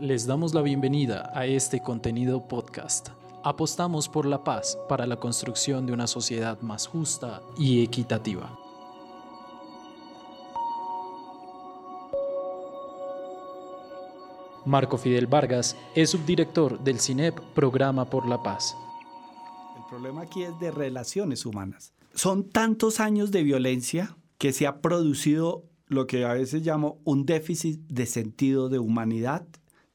Les damos la bienvenida a este contenido podcast. Apostamos por la paz para la construcción de una sociedad más justa y equitativa. Marco Fidel Vargas es subdirector del CINEP Programa por la Paz. El problema aquí es de relaciones humanas. Son tantos años de violencia que se ha producido lo que a veces llamo un déficit de sentido de humanidad,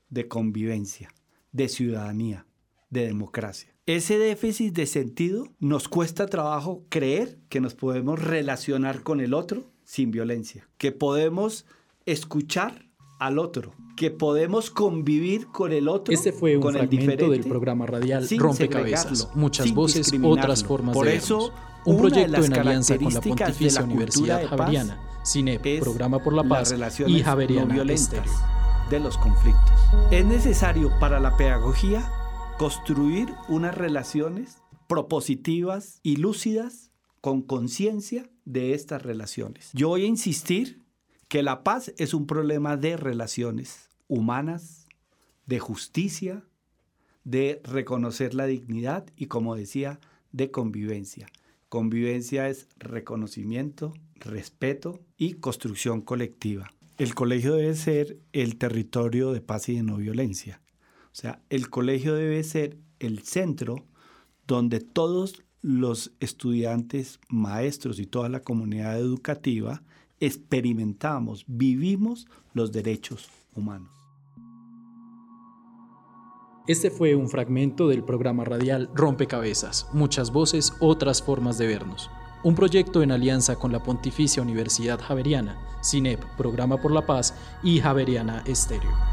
de convivencia, de ciudadanía, de democracia. Ese déficit de sentido nos cuesta trabajo creer que nos podemos relacionar con el otro sin violencia, que podemos escuchar al otro, que podemos convivir con el otro. Este fue un con fragmento del programa radial Rompecabezas, muchas voces, otras formas Por de eso, vernos. Un proyecto en alianza con la Pontificia la Universidad Javeriana, CINEP, Programa por la Paz y Javeriana no. De los conflictos. Es necesario para la pedagogía construir unas relaciones propositivas y lúcidas con conciencia de estas relaciones. Yo voy a insistir que la paz es un problema de relaciones humanas, de justicia, de reconocer la dignidad y, como decía, de convivencia. Convivencia es reconocimiento, respeto y construcción colectiva. El colegio debe ser el territorio de paz y de no violencia. O sea, el colegio debe ser el centro donde todos los estudiantes, maestros y toda la comunidad educativa experimentamos, vivimos los derechos humanos. Este fue un fragmento del programa radial Rompecabezas, muchas voces, otras formas de vernos. Un proyecto en alianza con la Pontificia Universidad Javeriana, CINEP, Programa por la Paz y Javeriana Estéreo.